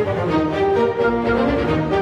Música